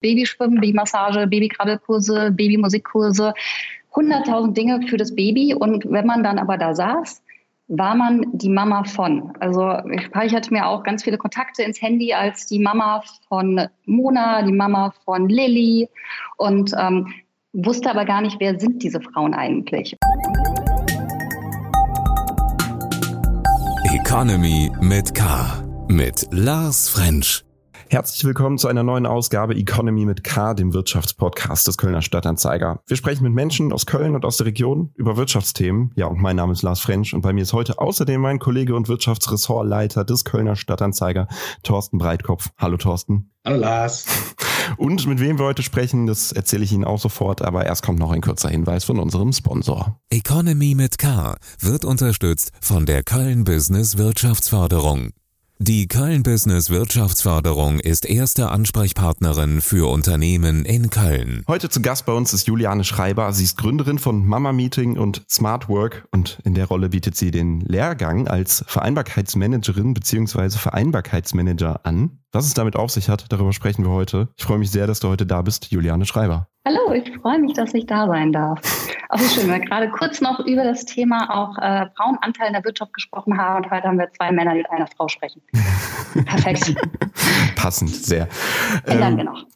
Babyschwimmen, Babymassage, Babykrabbelkurse, Babymusikkurse, hunderttausend Dinge für das Baby. Und wenn man dann aber da saß, war man die Mama von. Also ich speicherte mir auch ganz viele Kontakte ins Handy als die Mama von Mona, die Mama von Lilly und ähm, wusste aber gar nicht, wer sind diese Frauen eigentlich. Economy mit K. Mit Lars French. Herzlich willkommen zu einer neuen Ausgabe Economy mit K, dem Wirtschaftspodcast des Kölner Stadtanzeiger. Wir sprechen mit Menschen aus Köln und aus der Region über Wirtschaftsthemen. Ja, und mein Name ist Lars French und bei mir ist heute außerdem mein Kollege und Wirtschaftsressortleiter des Kölner Stadtanzeiger, Thorsten Breitkopf. Hallo Thorsten. Hallo Lars. Und mit wem wir heute sprechen, das erzähle ich Ihnen auch sofort, aber erst kommt noch ein kurzer Hinweis von unserem Sponsor. Economy mit K wird unterstützt von der Köln Business Wirtschaftsförderung. Die Köln Business Wirtschaftsförderung ist erste Ansprechpartnerin für Unternehmen in Köln. Heute zu Gast bei uns ist Juliane Schreiber. Sie ist Gründerin von Mama Meeting und Smart Work und in der Rolle bietet sie den Lehrgang als Vereinbarkeitsmanagerin bzw. Vereinbarkeitsmanager an. Was es damit auf sich hat, darüber sprechen wir heute. Ich freue mich sehr, dass du heute da bist, Juliane Schreiber. Hallo, ich freue mich, dass ich da sein darf. Auch schön, weil wir gerade kurz noch über das Thema auch äh, Frauenanteil in der Wirtschaft gesprochen haben und heute haben wir zwei Männer, die mit einer Frau sprechen. Perfekt. Passend, sehr. Ähm, Danke noch.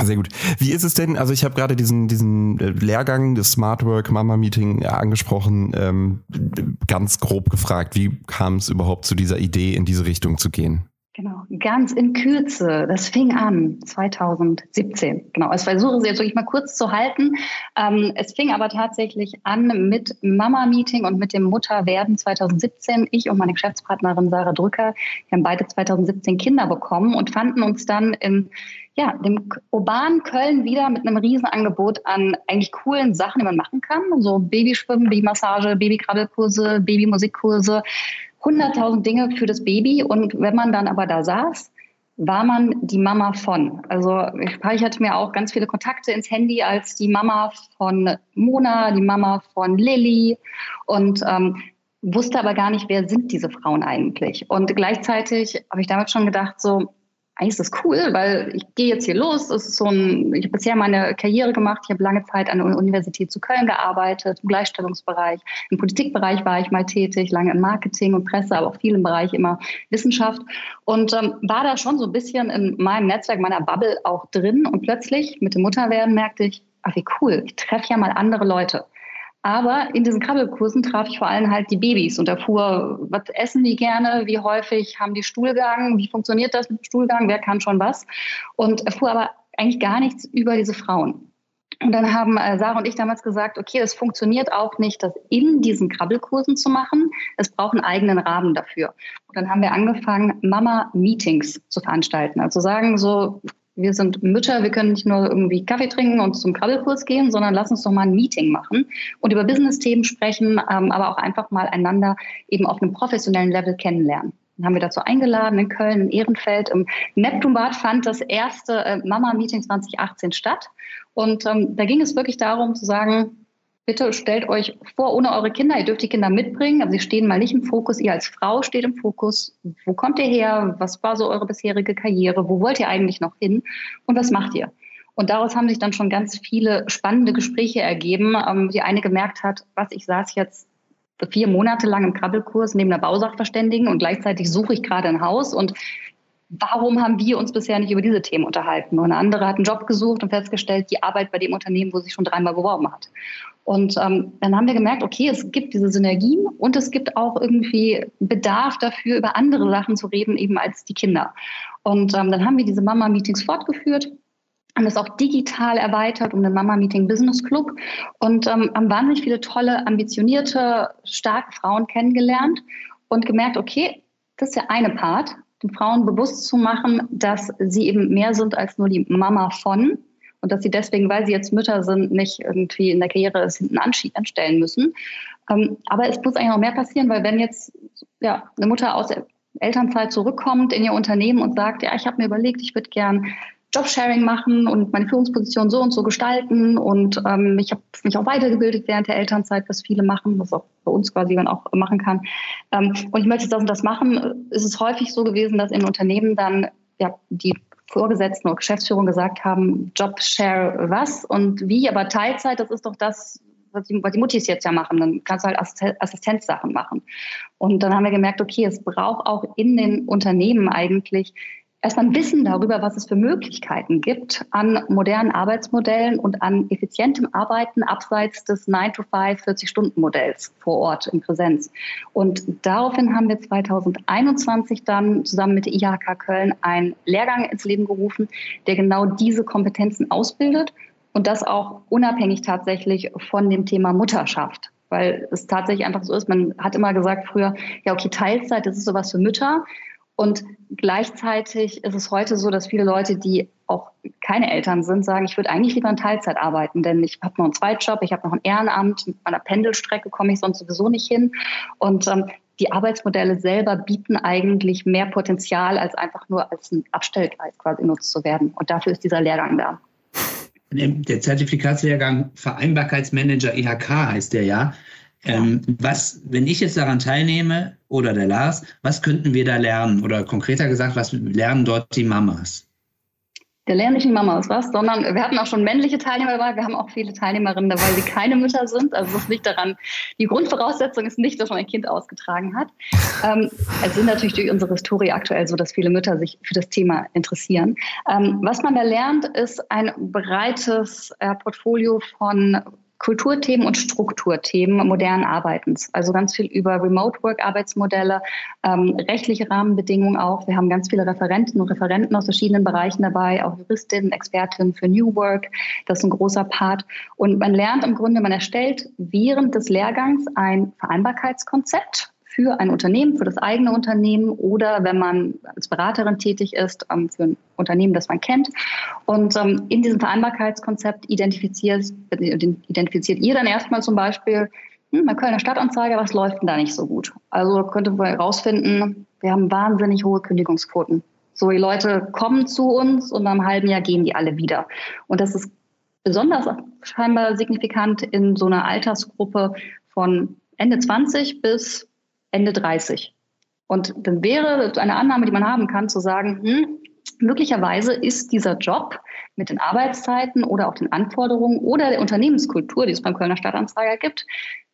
Sehr gut. Wie ist es denn? Also ich habe gerade diesen diesen äh, Lehrgang des Smart Work Mama Meeting angesprochen. Ähm, ganz grob gefragt, wie kam es überhaupt zu dieser Idee, in diese Richtung zu gehen? Genau, ganz in Kürze. Das fing an 2017. Genau, ich versuche es jetzt wirklich mal kurz zu halten. Ähm, es fing aber tatsächlich an mit Mama-Meeting und mit dem Mutterwerden 2017. Ich und meine Geschäftspartnerin Sarah Drücker, wir haben beide 2017 Kinder bekommen und fanden uns dann in ja, dem urbanen Köln wieder mit einem Riesenangebot an eigentlich coolen Sachen, die man machen kann. So Babyschwimmen, Babymassage, Babykrabbelkurse, Babymusikkurse hunderttausend Dinge für das Baby. Und wenn man dann aber da saß, war man die Mama von. Also ich speicherte mir auch ganz viele Kontakte ins Handy als die Mama von Mona, die Mama von Lilly und ähm, wusste aber gar nicht, wer sind diese Frauen eigentlich. Und gleichzeitig habe ich damit schon gedacht, so, eigentlich ist das cool, weil ich gehe jetzt hier los. Das ist so ein, ich habe bisher meine Karriere gemacht. Ich habe lange Zeit an der Universität zu Köln gearbeitet, im Gleichstellungsbereich. Im Politikbereich war ich mal tätig, lange im Marketing und Presse, aber auch viel im Bereich immer Wissenschaft. Und ähm, war da schon so ein bisschen in meinem Netzwerk, meiner Bubble auch drin. Und plötzlich mit dem Mutterwerden merkte ich, ach wie cool, ich treffe ja mal andere Leute. Aber in diesen Krabbelkursen traf ich vor allem halt die Babys und erfuhr, was essen die gerne, wie häufig haben die Stuhlgang, wie funktioniert das mit dem Stuhlgang, wer kann schon was. Und erfuhr aber eigentlich gar nichts über diese Frauen. Und dann haben äh, Sarah und ich damals gesagt, okay, es funktioniert auch nicht, das in diesen Krabbelkursen zu machen. Es braucht einen eigenen Rahmen dafür. Und dann haben wir angefangen, Mama-Meetings zu veranstalten. Also sagen so, wir sind Mütter, wir können nicht nur irgendwie Kaffee trinken und zum Krabbelkurs gehen, sondern lass uns doch mal ein Meeting machen und über Business-Themen sprechen, ähm, aber auch einfach mal einander eben auf einem professionellen Level kennenlernen. Dann haben wir dazu eingeladen in Köln, in Ehrenfeld. Im Neptunbad fand das erste äh, Mama-Meeting 2018 statt. Und ähm, da ging es wirklich darum zu sagen, bitte stellt euch vor, ohne eure Kinder, ihr dürft die Kinder mitbringen, aber sie stehen mal nicht im Fokus, ihr als Frau steht im Fokus. Wo kommt ihr her? Was war so eure bisherige Karriere? Wo wollt ihr eigentlich noch hin? Und was macht ihr? Und daraus haben sich dann schon ganz viele spannende Gespräche ergeben, ähm, die eine gemerkt hat, was ich saß jetzt vier Monate lang im Krabbelkurs neben einer Bausachverständigen und gleichzeitig suche ich gerade ein Haus und warum haben wir uns bisher nicht über diese Themen unterhalten? Und eine andere hat einen Job gesucht und festgestellt, die Arbeit bei dem Unternehmen, wo sie schon dreimal beworben hat. Und ähm, dann haben wir gemerkt, okay, es gibt diese Synergien und es gibt auch irgendwie Bedarf dafür, über andere Sachen zu reden, eben als die Kinder. Und ähm, dann haben wir diese Mama-Meetings fortgeführt haben das auch digital erweitert um den Mama Meeting Business Club und ähm, haben wahnsinnig viele tolle, ambitionierte, starke Frauen kennengelernt und gemerkt, okay, das ist der eine Part, den Frauen bewusst zu machen, dass sie eben mehr sind als nur die Mama von, und dass sie deswegen, weil sie jetzt Mütter sind, nicht irgendwie in der Karriere es hinten anstellen müssen. Ähm, aber es muss eigentlich noch mehr passieren, weil wenn jetzt ja, eine Mutter aus der Elternzeit zurückkommt in ihr Unternehmen und sagt, ja, ich habe mir überlegt, ich würde gern Jobsharing machen und meine Führungsposition so und so gestalten und ähm, ich habe mich auch weitergebildet während der Elternzeit, was viele machen, was auch bei uns quasi man auch machen kann. Ähm, und ich möchte das und das machen. ist Es häufig so gewesen, dass in Unternehmen dann ja, die Vorgesetzten oder Geschäftsführung gesagt haben, Job Share was und wie, aber Teilzeit, das ist doch das, was die, was die Muttis jetzt ja machen. Dann kannst du halt Assistenzsachen machen. Und dann haben wir gemerkt, okay, es braucht auch in den Unternehmen eigentlich erstmal ein Wissen darüber, was es für Möglichkeiten gibt an modernen Arbeitsmodellen und an effizientem Arbeiten abseits des 9-to-5 40-Stunden-Modells vor Ort in Präsenz. Und daraufhin haben wir 2021 dann zusammen mit der IHK Köln einen Lehrgang ins Leben gerufen, der genau diese Kompetenzen ausbildet und das auch unabhängig tatsächlich von dem Thema Mutterschaft weil es tatsächlich einfach so ist. Man hat immer gesagt früher, ja, okay, Teilzeit, das ist sowas für Mütter. Und gleichzeitig ist es heute so, dass viele Leute, die auch keine Eltern sind, sagen, ich würde eigentlich lieber in Teilzeit arbeiten, denn ich habe noch einen Zweitjob, ich habe noch ein Ehrenamt, mit meiner Pendelstrecke komme ich sonst sowieso nicht hin. Und ähm, die Arbeitsmodelle selber bieten eigentlich mehr Potenzial, als einfach nur als ein Abstellgleis quasi genutzt zu werden. Und dafür ist dieser Lehrgang da. Der Zertifikatslehrgang Vereinbarkeitsmanager IHK heißt der ja. Ähm, was, wenn ich jetzt daran teilnehme oder der Lars, was könnten wir da lernen? Oder konkreter gesagt, was lernen dort die Mamas? Der lernt nicht die Mamas was, sondern wir hatten auch schon männliche Teilnehmer dabei. Wir haben auch viele Teilnehmerinnen dabei, die keine Mütter sind. Also das liegt daran, die Grundvoraussetzung ist nicht, dass man ein Kind ausgetragen hat. Ähm, es sind natürlich durch unsere Historie aktuell so, dass viele Mütter sich für das Thema interessieren. Ähm, was man da lernt, ist ein breites äh, Portfolio von Kulturthemen und Strukturthemen modernen Arbeitens. Also ganz viel über Remote-Work-Arbeitsmodelle, ähm, rechtliche Rahmenbedingungen auch. Wir haben ganz viele Referenten und Referenten aus verschiedenen Bereichen dabei, auch Juristinnen, Expertinnen für New Work. Das ist ein großer Part. Und man lernt im Grunde, man erstellt während des Lehrgangs ein Vereinbarkeitskonzept für ein Unternehmen, für das eigene Unternehmen oder wenn man als Beraterin tätig ist, ähm, für ein Unternehmen, das man kennt. Und ähm, in diesem Vereinbarkeitskonzept identifiziert, identifiziert ihr dann erstmal zum Beispiel hm, bei Kölner Stadtanzeiger, was läuft denn da nicht so gut? Also könnte man herausfinden, wir haben wahnsinnig hohe Kündigungsquoten. So, die Leute kommen zu uns und nach einem halben Jahr gehen die alle wieder. Und das ist besonders scheinbar signifikant in so einer Altersgruppe von Ende 20 bis Ende 30. Und dann wäre eine Annahme, die man haben kann, zu sagen, hm, möglicherweise ist dieser Job mit den Arbeitszeiten oder auch den Anforderungen oder der Unternehmenskultur, die es beim Kölner Stadtanzeiger gibt,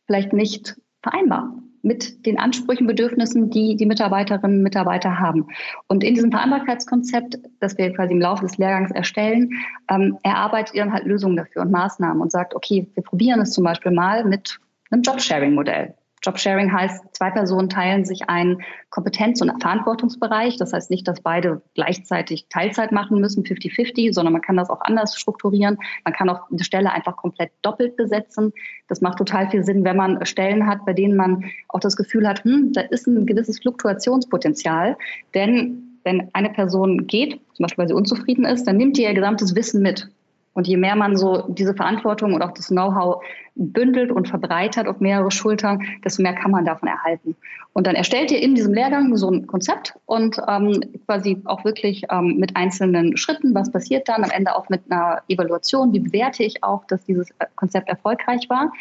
vielleicht nicht vereinbar mit den Ansprüchen, Bedürfnissen, die die Mitarbeiterinnen und Mitarbeiter haben. Und in diesem Vereinbarkeitskonzept, das wir quasi im Laufe des Lehrgangs erstellen, ähm, erarbeitet ihr dann halt Lösungen dafür und Maßnahmen und sagt, okay, wir probieren es zum Beispiel mal mit einem Jobsharing-Modell. Jobsharing heißt, zwei Personen teilen sich einen Kompetenz- und Verantwortungsbereich. Das heißt nicht, dass beide gleichzeitig Teilzeit machen müssen, 50-50, sondern man kann das auch anders strukturieren. Man kann auch eine Stelle einfach komplett doppelt besetzen. Das macht total viel Sinn, wenn man Stellen hat, bei denen man auch das Gefühl hat, hm, da ist ein gewisses Fluktuationspotenzial. Denn wenn eine Person geht, zum Beispiel weil sie unzufrieden ist, dann nimmt die ihr gesamtes Wissen mit. Und je mehr man so diese Verantwortung und auch das Know-how bündelt und verbreitert auf mehrere Schultern, desto mehr kann man davon erhalten. Und dann erstellt ihr in diesem Lehrgang so ein Konzept und ähm, quasi auch wirklich ähm, mit einzelnen Schritten, was passiert dann, am Ende auch mit einer Evaluation, wie bewerte ich auch, dass dieses äh, Konzept erfolgreich war.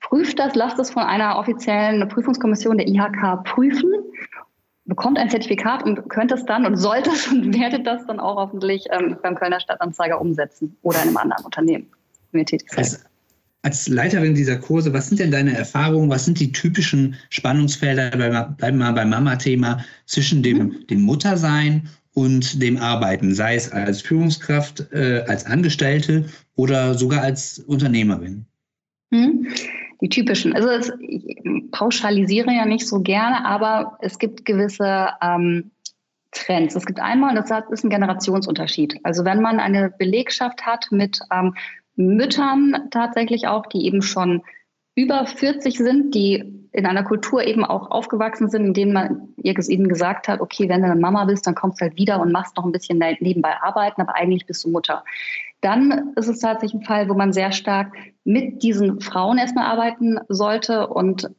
Prüft das, lasst es von einer offiziellen Prüfungskommission der IHK prüfen bekommt ein Zertifikat und könnte es dann und sollte es und werdet das dann auch hoffentlich ähm, beim Kölner Stadtanzeiger umsetzen oder in einem anderen Unternehmen, wenn ihr tätig seid. Als, Leiterin dieser Kurse, was sind denn deine Erfahrungen, was sind die typischen Spannungsfelder, bleiben wir mal beim Mama-Thema, zwischen dem, mhm. dem Muttersein und dem Arbeiten, sei es als Führungskraft, äh, als Angestellte oder sogar als Unternehmerin? Mhm die typischen. Also es, ich pauschalisiere ja nicht so gerne, aber es gibt gewisse ähm, Trends. Es gibt einmal, das ist ein Generationsunterschied. Also wenn man eine Belegschaft hat mit ähm, Müttern tatsächlich auch, die eben schon über 40 sind, die in einer Kultur eben auch aufgewachsen sind, in denen man ihnen gesagt hat, okay, wenn du eine Mama bist, dann kommst du halt wieder und machst noch ein bisschen nebenbei arbeiten, aber eigentlich bist du Mutter. Dann ist es tatsächlich ein Fall, wo man sehr stark mit diesen Frauen erstmal arbeiten sollte und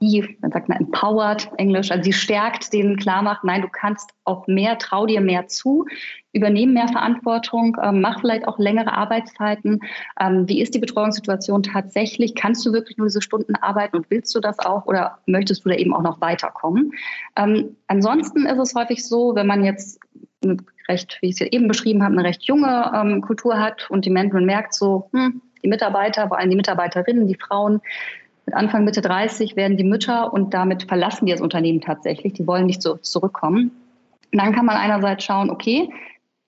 die, man sagt mal empowered, Englisch, also sie stärkt, denen klar macht, nein, du kannst auch mehr, trau dir mehr zu, übernehmen mehr Verantwortung, ähm, mach vielleicht auch längere Arbeitszeiten. Ähm, wie ist die Betreuungssituation tatsächlich? Kannst du wirklich nur diese Stunden arbeiten und willst du das auch oder möchtest du da eben auch noch weiterkommen? Ähm, ansonsten ist es häufig so, wenn man jetzt recht, wie ich es ja eben beschrieben habe, eine recht junge ähm, Kultur hat und die Management merkt so, hm, die Mitarbeiter, vor allem die Mitarbeiterinnen, die Frauen, mit Anfang Mitte 30 werden die Mütter und damit verlassen die das Unternehmen tatsächlich. Die wollen nicht so zurückkommen. Und dann kann man einerseits schauen, okay,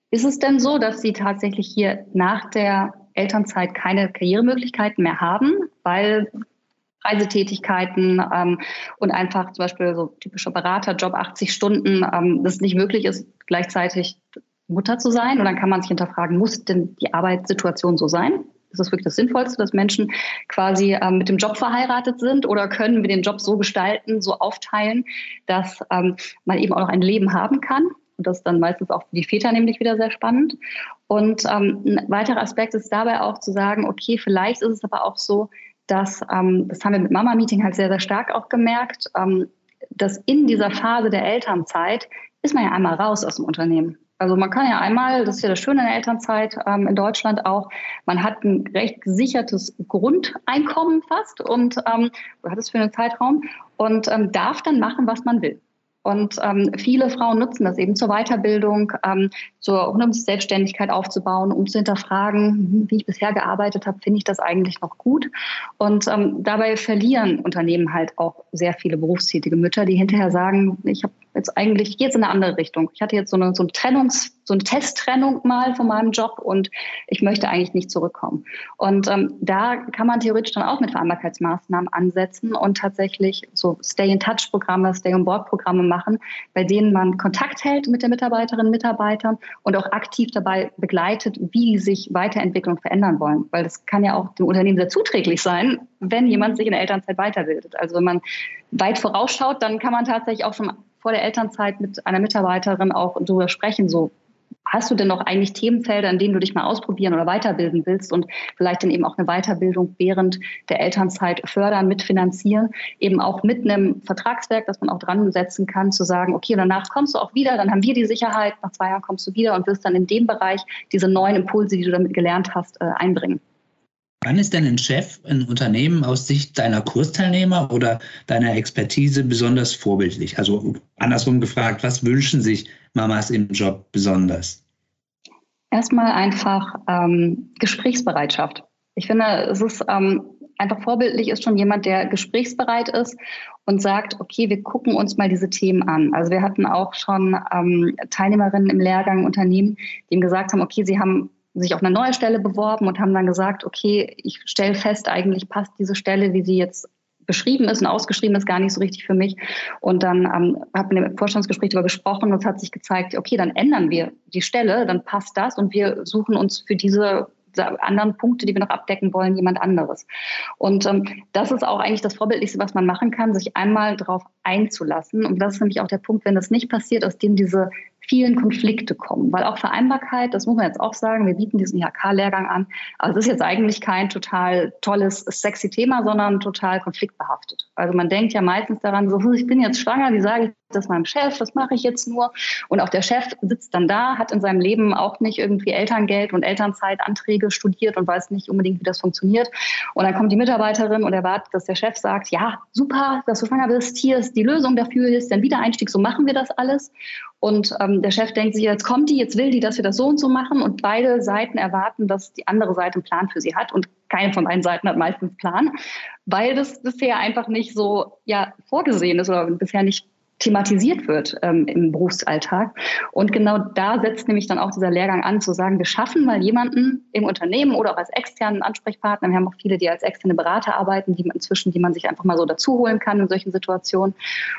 ist es denn so, dass sie tatsächlich hier nach der Elternzeit keine Karrieremöglichkeiten mehr haben, weil Reisetätigkeiten ähm, und einfach zum Beispiel so typischer Beraterjob, 80 Stunden, ähm, das nicht möglich ist, gleichzeitig Mutter zu sein. Und dann kann man sich hinterfragen, muss denn die Arbeitssituation so sein? Ist das wirklich das Sinnvollste, dass Menschen quasi ähm, mit dem Job verheiratet sind oder können wir den Job so gestalten, so aufteilen, dass ähm, man eben auch noch ein Leben haben kann? Und das ist dann meistens auch für die Väter nämlich wieder sehr spannend. Und ähm, ein weiterer Aspekt ist dabei auch zu sagen, okay, vielleicht ist es aber auch so, dass, ähm, das haben wir mit Mama Meeting halt sehr, sehr stark auch gemerkt, ähm, dass in dieser Phase der Elternzeit ist man ja einmal raus aus dem Unternehmen. Also man kann ja einmal, das ist ja das Schöne in der Elternzeit ähm, in Deutschland auch, man hat ein recht gesichertes Grundeinkommen fast und ähm, hat es für einen Zeitraum und ähm, darf dann machen, was man will. Und ähm, viele Frauen nutzen das eben zur Weiterbildung, ähm, zur, um Selbstständigkeit aufzubauen, um zu hinterfragen, hm, wie ich bisher gearbeitet habe, finde ich das eigentlich noch gut. Und ähm, dabei verlieren Unternehmen halt auch sehr viele berufstätige Mütter, die hinterher sagen, ich habe jetzt eigentlich jetzt in eine andere Richtung. Ich hatte jetzt so eine, so eine Trennungs, so eine Testtrennung mal von meinem Job und ich möchte eigentlich nicht zurückkommen. Und ähm, da kann man theoretisch dann auch mit Vereinbarkeitsmaßnahmen ansetzen und tatsächlich so Stay-in-Touch-Programme, Stay-on-Board-Programme machen, bei denen man Kontakt hält mit den Mitarbeiterinnen und Mitarbeitern und auch aktiv dabei begleitet, wie sich Weiterentwicklung verändern wollen. Weil das kann ja auch dem Unternehmen sehr zuträglich sein, wenn jemand sich in der Elternzeit weiterbildet. Also wenn man weit vorausschaut, dann kann man tatsächlich auch schon vor der Elternzeit mit einer Mitarbeiterin auch darüber sprechen, so hast du denn noch eigentlich Themenfelder, in denen du dich mal ausprobieren oder weiterbilden willst und vielleicht dann eben auch eine Weiterbildung während der Elternzeit fördern, mitfinanzieren, eben auch mit einem Vertragswerk, das man auch dran setzen kann, zu sagen, okay, danach kommst du auch wieder, dann haben wir die Sicherheit, nach zwei Jahren kommst du wieder und wirst dann in dem Bereich diese neuen Impulse, die du damit gelernt hast, äh, einbringen. Wann ist denn ein Chef, ein Unternehmen aus Sicht deiner Kursteilnehmer oder deiner Expertise besonders vorbildlich? Also andersrum gefragt, was wünschen sich Mamas im Job besonders? Erstmal einfach ähm, Gesprächsbereitschaft. Ich finde, es ist ähm, einfach vorbildlich, ist schon jemand, der gesprächsbereit ist und sagt, okay, wir gucken uns mal diese Themen an. Also wir hatten auch schon ähm, Teilnehmerinnen im Lehrgang Unternehmen, die ihm gesagt haben, okay, sie haben sich auf eine neue Stelle beworben und haben dann gesagt, okay, ich stelle fest, eigentlich passt diese Stelle, wie sie jetzt beschrieben ist und ausgeschrieben ist, gar nicht so richtig für mich. Und dann ähm, habe ich im Vorstandsgespräch darüber gesprochen und es hat sich gezeigt, okay, dann ändern wir die Stelle, dann passt das und wir suchen uns für diese anderen Punkte, die wir noch abdecken wollen, jemand anderes. Und ähm, das ist auch eigentlich das Vorbildlichste, was man machen kann, sich einmal darauf einzulassen. Und das ist nämlich auch der Punkt, wenn das nicht passiert, aus dem diese vielen Konflikte kommen. Weil auch Vereinbarkeit, das muss man jetzt auch sagen, wir bieten diesen IHK-Lehrgang an, aber es ist jetzt eigentlich kein total tolles, sexy Thema, sondern total konfliktbehaftet. Also man denkt ja meistens daran, so, hm, ich bin jetzt schwanger, wie sage ich das meinem Chef, das mache ich jetzt nur. Und auch der Chef sitzt dann da, hat in seinem Leben auch nicht irgendwie Elterngeld und Elternzeitanträge studiert und weiß nicht unbedingt, wie das funktioniert. Und dann kommt die Mitarbeiterin und erwartet, dass der Chef sagt, ja, super, dass du schwanger bist, hier ist die Lösung dafür, hier ist dein Wiedereinstieg, so machen wir das alles. Und ähm, der Chef denkt sich, jetzt kommt die, jetzt will die, dass wir das so und so machen. Und beide Seiten erwarten, dass die andere Seite einen Plan für sie hat. Und keine von beiden Seiten hat meistens einen Plan, weil das bisher einfach nicht so ja, vorgesehen ist oder bisher nicht thematisiert wird ähm, im Berufsalltag. Und genau da setzt nämlich dann auch dieser Lehrgang an, zu sagen, wir schaffen mal jemanden im Unternehmen oder auch als externen Ansprechpartner. Wir haben auch viele, die als externe Berater arbeiten, die man inzwischen, die man sich einfach mal so dazu holen kann in solchen Situationen,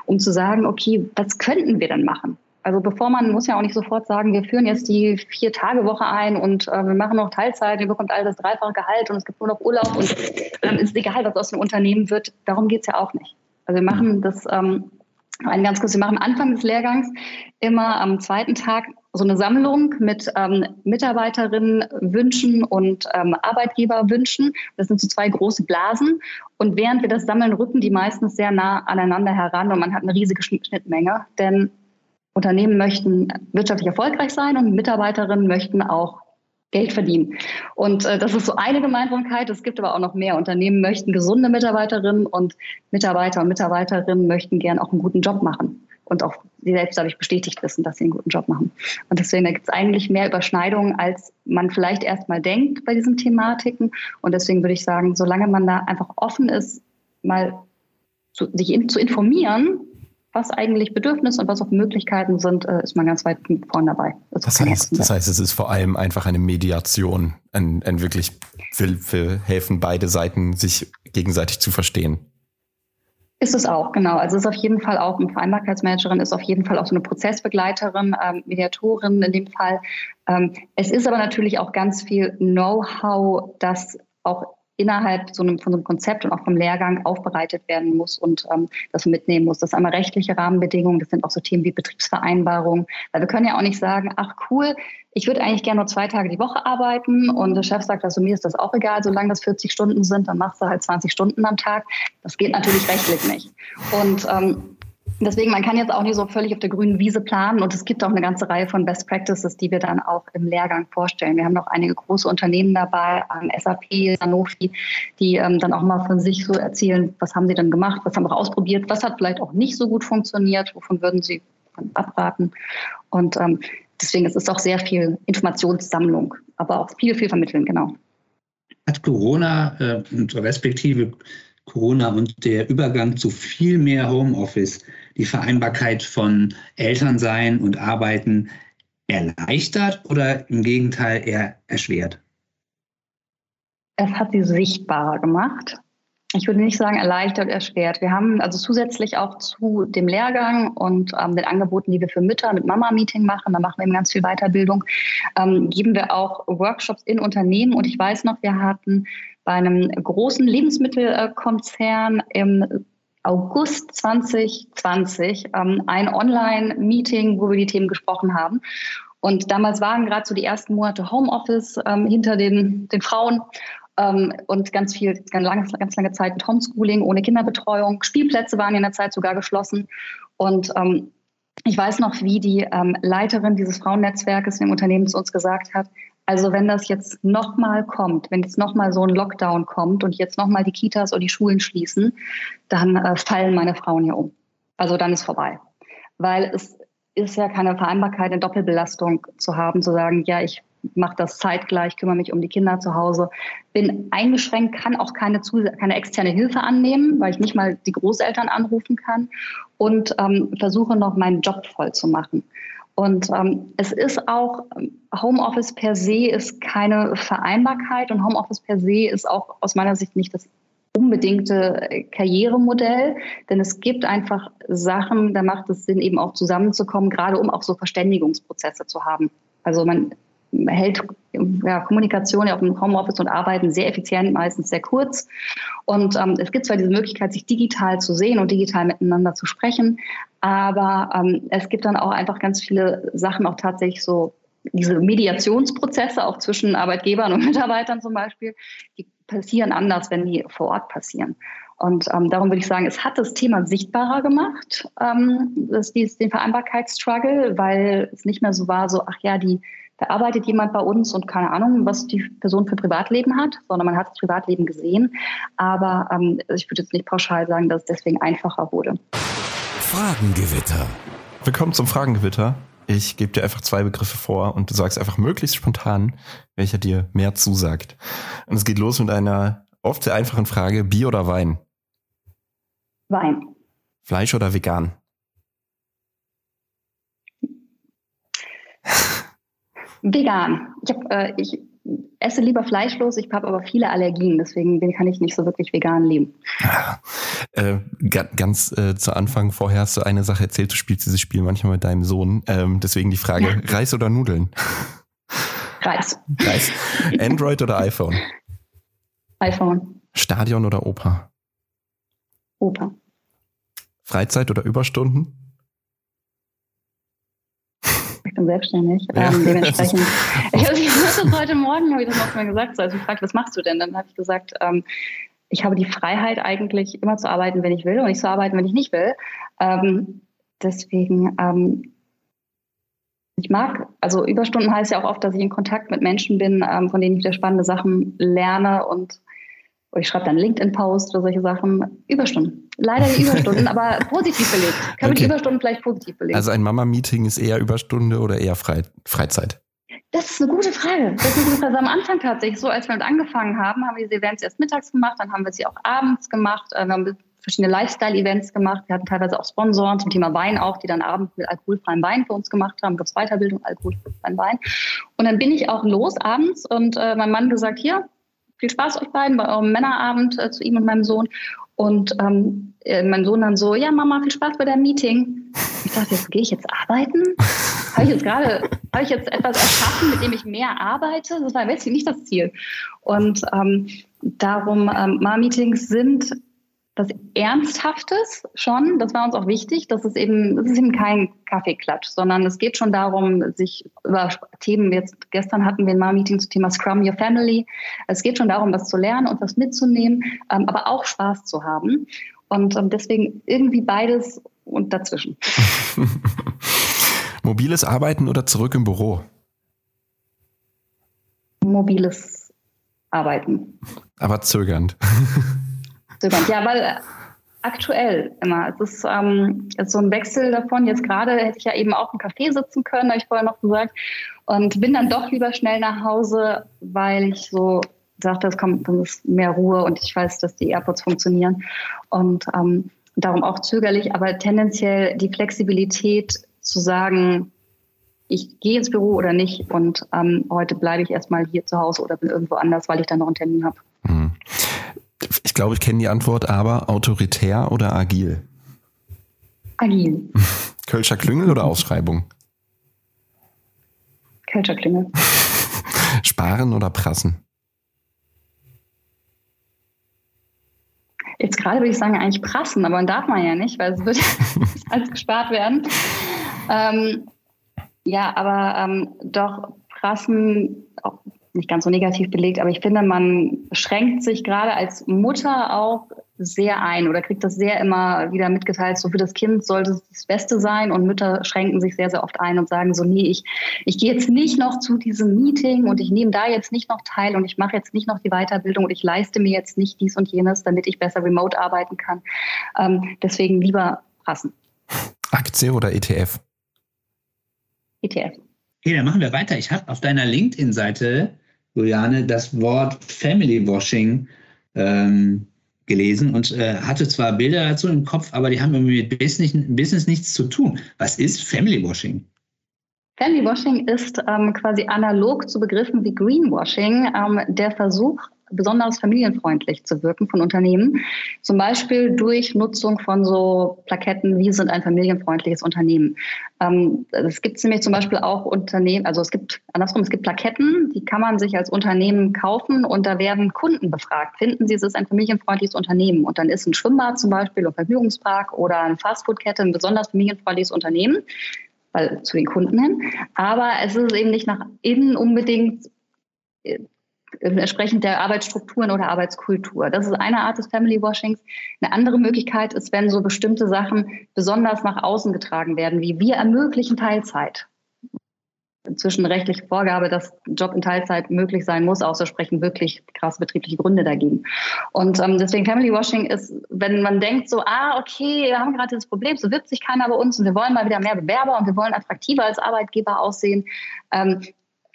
um zu sagen, okay, was könnten wir denn machen? Also bevor man muss ja auch nicht sofort sagen, wir führen jetzt die Vier-Tage-Woche ein und äh, wir machen noch Teilzeit, ihr bekommt all das dreifache Gehalt und es gibt nur noch Urlaub und dann ist egal, was aus dem Unternehmen wird. Darum geht's ja auch nicht. Also wir machen das, ähm, ein ganz kurz, wir machen am Anfang des Lehrgangs immer am zweiten Tag so eine Sammlung mit ähm, Mitarbeiterinnenwünschen und ähm, Arbeitgeberwünschen. Das sind so zwei große Blasen. Und während wir das sammeln, rücken die meistens sehr nah aneinander heran und man hat eine riesige Schnittmenge. Denn Unternehmen möchten wirtschaftlich erfolgreich sein und Mitarbeiterinnen möchten auch Geld verdienen. Und äh, das ist so eine Gemeinsamkeit. Es gibt aber auch noch mehr. Unternehmen möchten gesunde Mitarbeiterinnen und Mitarbeiter und Mitarbeiterinnen möchten gern auch einen guten Job machen. und auch sie selbst dadurch bestätigt wissen, dass sie einen guten Job machen. Und deswegen gibt es eigentlich mehr Überschneidungen, als man vielleicht erstmal denkt bei diesen Thematiken. Und deswegen würde ich sagen, solange man da einfach offen ist, mal zu, sich in, zu informieren, was eigentlich Bedürfnisse und was auch Möglichkeiten sind, äh, ist man ganz weit vorne dabei. Das, das heißt, das heißt, es ist vor allem einfach eine Mediation, ein, ein wirklich will, will helfen, beide Seiten sich gegenseitig zu verstehen. Ist es auch, genau. Also es ist auf jeden Fall auch eine Vereinbarkeitsmanagerin, ist auf jeden Fall auch so eine Prozessbegleiterin, ähm, Mediatorin in dem Fall. Ähm, es ist aber natürlich auch ganz viel Know-how, das auch innerhalb so einem, von so einem Konzept und auch vom Lehrgang aufbereitet werden muss und ähm, das mitnehmen muss. Das ist einmal rechtliche Rahmenbedingungen, das sind auch so Themen wie Betriebsvereinbarung. Weil wir können ja auch nicht sagen, ach cool, ich würde eigentlich gerne nur zwei Tage die Woche arbeiten und der Chef sagt, also mir ist das auch egal, solange das 40 Stunden sind, dann machst du halt 20 Stunden am Tag. Das geht natürlich rechtlich nicht. Und ähm, Deswegen, man kann jetzt auch nicht so völlig auf der grünen Wiese planen und es gibt auch eine ganze Reihe von Best Practices, die wir dann auch im Lehrgang vorstellen. Wir haben noch einige große Unternehmen dabei, ähm, SAP, Sanofi, die ähm, dann auch mal von sich so erzählen, was haben sie denn gemacht, was haben wir ausprobiert, was hat vielleicht auch nicht so gut funktioniert, wovon würden sie abraten. Und ähm, deswegen ist es auch sehr viel Informationssammlung, aber auch viel, viel vermitteln, genau. Hat Corona äh, respektive Corona und der Übergang zu viel mehr Homeoffice die Vereinbarkeit von Elternsein und Arbeiten erleichtert oder im Gegenteil eher erschwert? Es hat sie sichtbarer gemacht. Ich würde nicht sagen erleichtert, erschwert. Wir haben also zusätzlich auch zu dem Lehrgang und ähm, den Angeboten, die wir für Mütter mit Mama-Meeting machen, da machen wir eben ganz viel Weiterbildung, ähm, geben wir auch Workshops in Unternehmen. Und ich weiß noch, wir hatten bei einem großen Lebensmittelkonzern im August 2020 ähm, ein Online-Meeting, wo wir die Themen gesprochen haben. Und damals waren gerade so die ersten Monate Homeoffice ähm, hinter den, den Frauen ähm, und ganz viel, ganz lange, ganz lange Zeit mit Homeschooling, ohne Kinderbetreuung. Spielplätze waren in der Zeit sogar geschlossen. Und ähm, ich weiß noch, wie die ähm, Leiterin dieses Frauennetzwerkes im Unternehmen zu uns gesagt hat, also wenn das jetzt nochmal kommt, wenn jetzt nochmal so ein Lockdown kommt und jetzt nochmal die Kitas oder die Schulen schließen, dann äh, fallen meine Frauen hier um. Also dann ist vorbei. Weil es ist ja keine Vereinbarkeit, eine Doppelbelastung zu haben, zu sagen, ja, ich mache das zeitgleich, kümmere mich um die Kinder zu Hause, bin eingeschränkt, kann auch keine, keine externe Hilfe annehmen, weil ich nicht mal die Großeltern anrufen kann und ähm, versuche noch meinen Job voll zu machen. Und ähm, es ist auch, Homeoffice per se ist keine Vereinbarkeit und Homeoffice per se ist auch aus meiner Sicht nicht das unbedingte Karrieremodell, denn es gibt einfach Sachen, da macht es Sinn, eben auch zusammenzukommen, gerade um auch so Verständigungsprozesse zu haben. Also man hält ja, Kommunikation ja auch im Homeoffice und Arbeiten sehr effizient, meistens sehr kurz. Und ähm, es gibt zwar diese Möglichkeit, sich digital zu sehen und digital miteinander zu sprechen, aber ähm, es gibt dann auch einfach ganz viele Sachen, auch tatsächlich so diese Mediationsprozesse auch zwischen Arbeitgebern und Mitarbeitern zum Beispiel, die passieren anders, wenn die vor Ort passieren. Und ähm, darum würde ich sagen, es hat das Thema sichtbarer gemacht, ähm, das, den Vereinbarkeitsstruggle, weil es nicht mehr so war, so, ach ja, die da arbeitet jemand bei uns und keine Ahnung, was die Person für Privatleben hat, sondern man hat das Privatleben gesehen. Aber ähm, ich würde jetzt nicht pauschal sagen, dass es deswegen einfacher wurde. Fragengewitter. Willkommen zum Fragengewitter. Ich gebe dir einfach zwei Begriffe vor und du sagst einfach möglichst spontan, welcher dir mehr zusagt. Und es geht los mit einer oft sehr einfachen Frage: Bier oder Wein? Wein. Fleisch oder vegan? Vegan. Ich, hab, äh, ich esse lieber fleischlos, ich habe aber viele Allergien, deswegen kann ich nicht so wirklich vegan leben. Ja. Äh, ganz äh, zu Anfang vorher hast du eine Sache erzählt, du spielst dieses Spiel manchmal mit deinem Sohn. Ähm, deswegen die Frage, ja. Reis oder Nudeln? Reis. Reis. Android oder iPhone? iPhone. Stadion oder Oper? Oper. Freizeit oder Überstunden? ich bin selbstständig. Ja. Ähm, dementsprechend. ich habe das heute Morgen, habe ich das noch mal gesagt, so, als ich gefragt, was machst du denn? Dann habe ich gesagt, ähm, ich habe die Freiheit eigentlich immer zu arbeiten, wenn ich will und nicht zu arbeiten, wenn ich nicht will. Ähm, deswegen, ähm, ich mag, also Überstunden heißt ja auch oft, dass ich in Kontakt mit Menschen bin, ähm, von denen ich wieder spannende Sachen lerne und ich schreibe dann LinkedIn-Post oder solche Sachen. Überstunden. Leider die Überstunden, aber positiv belegt. Können okay. wir die Überstunden vielleicht positiv belegen? Also ein Mama-Meeting ist eher Überstunde oder eher Fre Freizeit? Das ist eine gute Frage. Das ist eine gute Frage. Am Anfang tatsächlich so, als wir damit angefangen haben, haben wir diese Events erst mittags gemacht, dann haben wir sie auch abends gemacht. Äh, wir haben verschiedene Lifestyle-Events gemacht. Wir hatten teilweise auch Sponsoren zum Thema Wein auch, die dann abends mit alkoholfreiem Wein für uns gemacht haben. Gab es Weiterbildung, alkoholfreiem Wein. Und dann bin ich auch los abends und äh, mein Mann gesagt, hier, viel Spaß euch beiden bei eurem Männerabend äh, zu ihm und meinem Sohn. Und ähm, äh, mein Sohn dann so, ja Mama, viel Spaß bei deinem Meeting. Ich dachte, jetzt gehe ich jetzt arbeiten? habe ich jetzt gerade, habe ich jetzt etwas erschaffen, mit dem ich mehr arbeite? Das war letztlich nicht das Ziel. Und ähm, darum, ähm, Mama-Meetings sind das Ernsthaftes schon, das war uns auch wichtig, das ist eben, das ist eben kein Kaffeeklatsch, sondern es geht schon darum, sich über Themen, jetzt gestern hatten wir ein Mal-Meeting zum Thema Scrum Your Family, es geht schon darum, was zu lernen und was mitzunehmen, ähm, aber auch Spaß zu haben und ähm, deswegen irgendwie beides und dazwischen. Mobiles Arbeiten oder zurück im Büro? Mobiles Arbeiten. Aber zögernd. zögernd. Ja, weil aktuell immer. Es ist, ähm, es ist so ein Wechsel davon. Jetzt gerade hätte ich ja eben auch im Café sitzen können, habe ich vorher noch gesagt. Und bin dann doch lieber schnell nach Hause, weil ich so sagte, es kommt dann ist mehr Ruhe und ich weiß, dass die AirPods funktionieren. Und ähm, darum auch zögerlich, aber tendenziell die Flexibilität zu sagen, ich gehe ins Büro oder nicht und ähm, heute bleibe ich erstmal hier zu Hause oder bin irgendwo anders, weil ich dann noch einen Termin habe. Ich glaube, ich kenne die Antwort, aber autoritär oder agil? Agil. Kölscher Klüngel oder Ausschreibung? Kölscher Klüngel. Sparen oder prassen? Jetzt gerade würde ich sagen, eigentlich prassen, aber dann darf man ja nicht, weil es wird alles gespart werden. Ähm, ja, aber ähm, doch prassen, auch nicht ganz so negativ belegt, aber ich finde, man schränkt sich gerade als Mutter auch sehr ein oder kriegt das sehr immer wieder mitgeteilt, so für das Kind sollte es das Beste sein und Mütter schränken sich sehr, sehr oft ein und sagen so, nee, ich, ich gehe jetzt nicht noch zu diesem Meeting und ich nehme da jetzt nicht noch teil und ich mache jetzt nicht noch die Weiterbildung und ich leiste mir jetzt nicht dies und jenes, damit ich besser remote arbeiten kann. Ähm, deswegen lieber passen. Aktie oder ETF? ETF. Okay, dann machen wir weiter. Ich habe auf deiner LinkedIn-Seite Juliane, das Wort Family Washing ähm, gelesen und äh, hatte zwar Bilder dazu im Kopf, aber die haben irgendwie mit Business, Business nichts zu tun. Was ist Family Washing? Family Washing ist ähm, quasi analog zu Begriffen wie Greenwashing ähm, der Versuch, besonders familienfreundlich zu wirken von Unternehmen. Zum Beispiel durch Nutzung von so Plaketten, wie sind ein familienfreundliches Unternehmen. Ähm, es gibt nämlich zum Beispiel auch Unternehmen, also es gibt andersrum, es gibt Plaketten, die kann man sich als Unternehmen kaufen und da werden Kunden befragt. Finden Sie, es ist ein familienfreundliches Unternehmen? Und dann ist ein Schwimmbad zum Beispiel, ein Vergnügungspark oder eine Fastfoodkette ein besonders familienfreundliches Unternehmen weil zu den Kunden hin. Aber es ist eben nicht nach innen unbedingt äh, entsprechend der Arbeitsstrukturen oder Arbeitskultur. Das ist eine Art des Family Washings. Eine andere Möglichkeit ist, wenn so bestimmte Sachen besonders nach außen getragen werden, wie wir ermöglichen Teilzeit. Inzwischen rechtliche Vorgabe, dass Job in Teilzeit möglich sein muss, außer sprechen wirklich krasse betriebliche Gründe dagegen. Und ähm, deswegen Family Washing ist, wenn man denkt so, ah, okay, wir haben gerade dieses Problem, so wirbt sich keiner bei uns und wir wollen mal wieder mehr Bewerber und wir wollen attraktiver als Arbeitgeber aussehen. Ähm,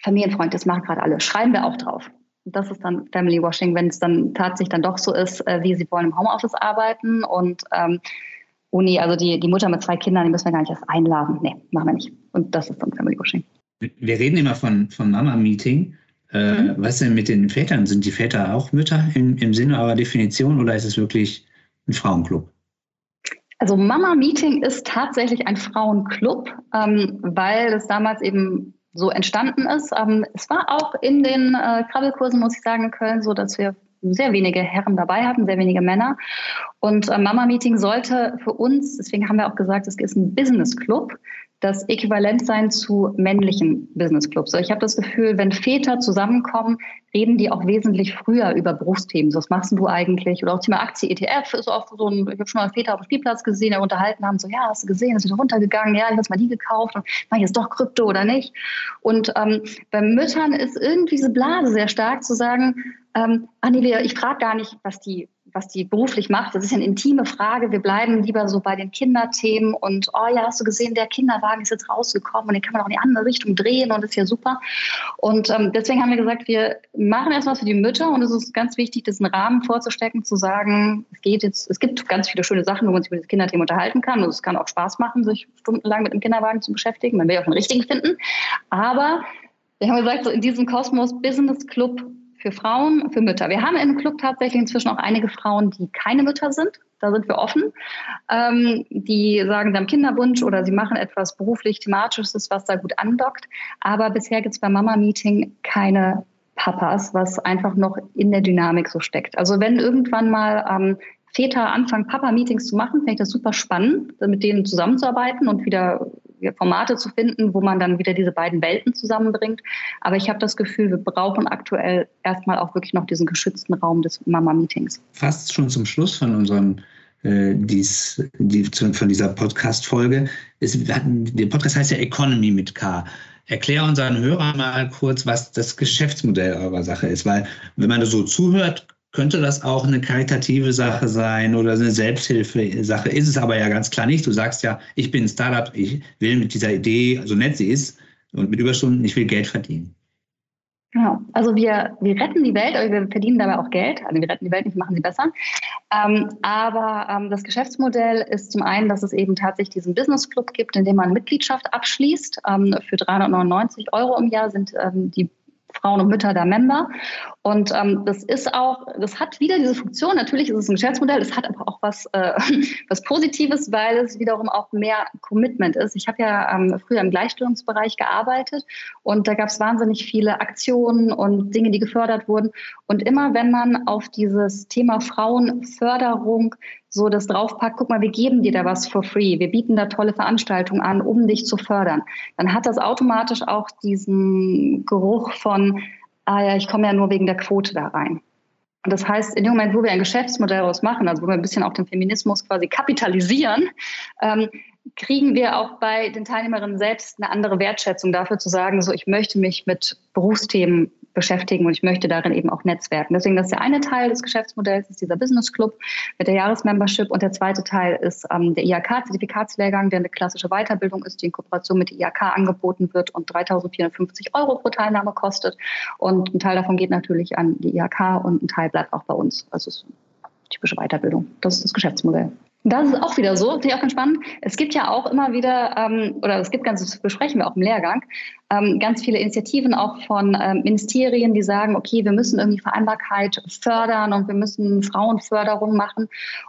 Familienfreund, das machen gerade alle. Schreiben wir auch drauf. Das ist dann Family Washing, wenn es dann tatsächlich dann doch so ist, äh, wie sie wollen im Homeoffice arbeiten und ähm, Uni, also die, die Mutter mit zwei Kindern, die müssen wir gar nicht erst einladen. Nee, machen wir nicht. Und das ist dann Family Washing. Wir reden immer von, von Mama-Meeting. Äh, mhm. Was denn mit den Vätern? Sind die Väter auch Mütter im, im Sinne eurer Definition oder ist es wirklich ein Frauenclub? Also Mama Meeting ist tatsächlich ein Frauenclub, ähm, weil es damals eben so entstanden ist. Ähm, es war auch in den äh, Krabbelkursen, muss ich sagen, in Köln so, dass wir sehr wenige Herren dabei hatten, sehr wenige Männer. Und äh, Mama Meeting sollte für uns, deswegen haben wir auch gesagt, es ist ein Business Club, das Äquivalent sein zu männlichen Business Clubs. Ich habe das Gefühl, wenn Väter zusammenkommen, reden die auch wesentlich früher über Berufsthemen. So, was machst du eigentlich? Oder auch Thema Aktie, ETF ist oft so ein, ich habe schon mal Väter auf dem Spielplatz gesehen, die unterhalten haben, so, ja, hast du gesehen, ist wieder runtergegangen, ja, ich habe mal die gekauft und mach ich jetzt doch Krypto oder nicht? Und ähm, bei Müttern ist irgendwie diese Blase sehr stark zu sagen, ähm, nee, ich frage gar nicht, was die was die beruflich macht. Das ist eine intime Frage. Wir bleiben lieber so bei den Kinderthemen und, oh ja, hast du gesehen, der Kinderwagen ist jetzt rausgekommen und den kann man auch in die andere Richtung drehen und ist ja super. Und ähm, deswegen haben wir gesagt, wir machen erst was für die Mütter und es ist ganz wichtig, diesen Rahmen vorzustecken, zu sagen, es geht jetzt, es gibt ganz viele schöne Sachen, wo man sich über das Kinderthema unterhalten kann und es kann auch Spaß machen, sich stundenlang mit dem Kinderwagen zu beschäftigen. Man will ja auch den richtigen finden. Aber wir haben gesagt, so in diesem Kosmos Business Club für Frauen, für Mütter. Wir haben im Club tatsächlich inzwischen auch einige Frauen, die keine Mütter sind. Da sind wir offen. Ähm, die sagen, sie haben Kinderwunsch oder sie machen etwas beruflich thematisches, was da gut andockt. Aber bisher gibt es beim Mama-Meeting keine Papas, was einfach noch in der Dynamik so steckt. Also wenn irgendwann mal ähm, Väter anfangen, Papa-Meetings zu machen, finde ich das super spannend, mit denen zusammenzuarbeiten und wieder Formate zu finden, wo man dann wieder diese beiden Welten zusammenbringt. Aber ich habe das Gefühl, wir brauchen aktuell erstmal auch wirklich noch diesen geschützten Raum des Mama-Meetings. Fast schon zum Schluss von unserem äh, dies, die, von dieser Podcast-Folge. Der Podcast heißt ja Economy mit K. Erklär unseren Hörern mal kurz, was das Geschäftsmodell eurer Sache ist, weil wenn man so zuhört, könnte das auch eine karitative Sache sein oder eine Selbsthilfe-Sache. Ist es aber ja ganz klar nicht. Du sagst ja, ich bin ein Startup, ich will mit dieser Idee, so nett sie ist, und mit Überstunden, ich will Geld verdienen. Genau. Also wir, wir retten die Welt, aber wir verdienen dabei auch Geld. Also wir retten die Welt nicht, machen sie besser. Ähm, aber ähm, das Geschäftsmodell ist zum einen, dass es eben tatsächlich diesen Business Club gibt, in dem man Mitgliedschaft abschließt. Ähm, für 399 Euro im Jahr sind ähm, die Frauen und Mütter da Member. Und ähm, das ist auch, das hat wieder diese Funktion. Natürlich ist es ein Geschäftsmodell, es hat aber auch was, äh, was Positives, weil es wiederum auch mehr Commitment ist. Ich habe ja ähm, früher im Gleichstellungsbereich gearbeitet und da gab es wahnsinnig viele Aktionen und Dinge, die gefördert wurden. Und immer wenn man auf dieses Thema Frauenförderung so das draufpackt, guck mal, wir geben dir da was for free, wir bieten da tolle Veranstaltungen an, um dich zu fördern, dann hat das automatisch auch diesen Geruch von, ah ja, ich komme ja nur wegen der Quote da rein. Und das heißt, in dem Moment, wo wir ein Geschäftsmodell daraus machen, also wo wir ein bisschen auch den Feminismus quasi kapitalisieren, ähm, kriegen wir auch bei den Teilnehmerinnen selbst eine andere Wertschätzung dafür zu sagen, so ich möchte mich mit Berufsthemen beschäftigen und ich möchte darin eben auch netzwerken. Deswegen das ist der eine Teil des Geschäftsmodells, ist dieser Business Club mit der Jahresmembership und der zweite Teil ist ähm, der IHK-Zertifikatslehrgang, der eine klassische Weiterbildung ist, die in Kooperation mit der IHK angeboten wird und 3.450 Euro pro Teilnahme kostet. Und ein Teil davon geht natürlich an die IHK und ein Teil bleibt auch bei uns. Also es ist typische Weiterbildung. Das ist das Geschäftsmodell. Das ist auch wieder so, finde ich auch ganz spannend. Es gibt ja auch immer wieder, ähm, oder es gibt ganz, das besprechen wir auch im Lehrgang, ähm, ganz viele Initiativen auch von ähm, Ministerien, die sagen, okay, wir müssen irgendwie Vereinbarkeit fördern und wir müssen Frauenförderung machen.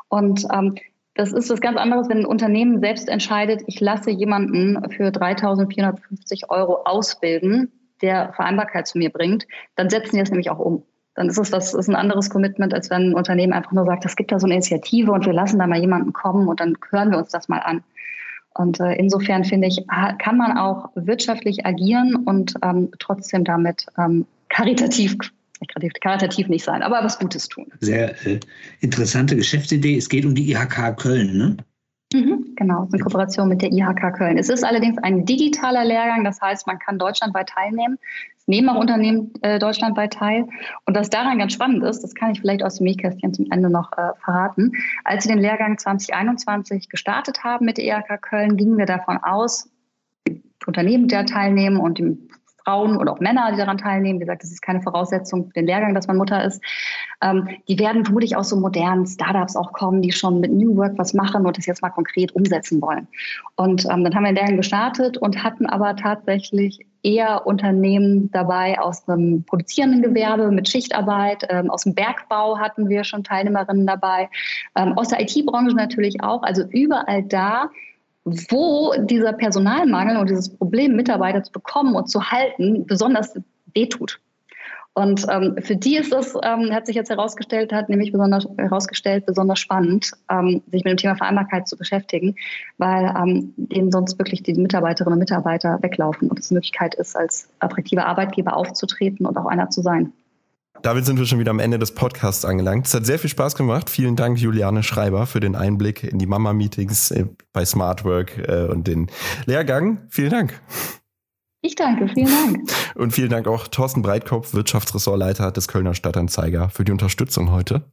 Und ähm, das ist was ganz anderes, wenn ein Unternehmen selbst entscheidet, ich lasse jemanden für 3.450 Euro ausbilden, der Vereinbarkeit zu mir bringt, dann setzen die das nämlich auch um dann ist es das ist ein anderes Commitment, als wenn ein Unternehmen einfach nur sagt, es gibt da so eine Initiative und wir lassen da mal jemanden kommen und dann hören wir uns das mal an. Und äh, insofern finde ich, kann man auch wirtschaftlich agieren und ähm, trotzdem damit ähm, karitativ karitativ nicht sein, aber was Gutes tun. Sehr äh, interessante Geschäftsidee. Es geht um die IHK Köln, ne? Mhm, genau, in Kooperation mit der IHK Köln. Es ist allerdings ein digitaler Lehrgang, das heißt, man kann deutschlandweit teilnehmen. Es nehmen auch Unternehmen äh, deutschlandweit teil. Und was daran ganz spannend ist, das kann ich vielleicht aus dem Mähkästchen zum Ende noch äh, verraten. Als wir den Lehrgang 2021 gestartet haben mit der IHK Köln, gingen wir davon aus, Unternehmen, die da teilnehmen und die Frauen oder auch Männer, die daran teilnehmen, wie gesagt, das ist keine Voraussetzung für den Lehrgang, dass man Mutter ist, ähm, die werden vermutlich aus so modernen Startups auch kommen, die schon mit New Work was machen und das jetzt mal konkret umsetzen wollen. Und ähm, dann haben wir den Lehrgang gestartet und hatten aber tatsächlich eher Unternehmen dabei aus dem produzierenden Gewerbe mit Schichtarbeit, ähm, aus dem Bergbau hatten wir schon Teilnehmerinnen dabei, ähm, aus der IT-Branche natürlich auch, also überall da, wo dieser Personalmangel und dieses Problem, Mitarbeiter zu bekommen und zu halten, besonders wehtut. Und ähm, für die ist es, ähm, hat sich jetzt herausgestellt, hat nämlich besonders herausgestellt, besonders spannend, ähm, sich mit dem Thema Vereinbarkeit zu beschäftigen, weil ähm, denen sonst wirklich die Mitarbeiterinnen und Mitarbeiter weglaufen und es eine Möglichkeit ist, als attraktiver Arbeitgeber aufzutreten und auch einer zu sein. Damit sind wir schon wieder am Ende des Podcasts angelangt. Es hat sehr viel Spaß gemacht. Vielen Dank, Juliane Schreiber, für den Einblick in die Mama-Meetings äh, bei Smartwork äh, und den Lehrgang. Vielen Dank. Ich danke, vielen Dank. Und vielen Dank auch Thorsten Breitkopf, Wirtschaftsressortleiter des Kölner Stadtanzeiger, für die Unterstützung heute.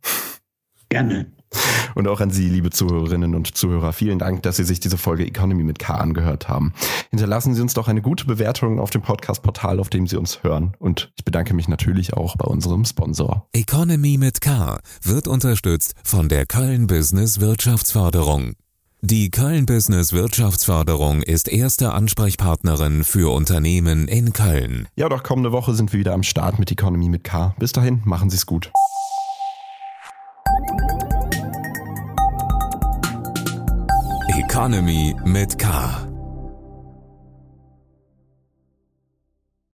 Gerne. Und auch an Sie, liebe Zuhörerinnen und Zuhörer, vielen Dank, dass Sie sich diese Folge Economy mit K angehört haben. Hinterlassen Sie uns doch eine gute Bewertung auf dem Podcast-Portal, auf dem Sie uns hören. Und ich bedanke mich natürlich auch bei unserem Sponsor. Economy mit K wird unterstützt von der Köln Business Wirtschaftsförderung. Die Köln Business Wirtschaftsförderung ist erste Ansprechpartnerin für Unternehmen in Köln. Ja, doch kommende Woche sind wir wieder am Start mit Economy mit K. Bis dahin, machen Sie es gut. Economy mit K.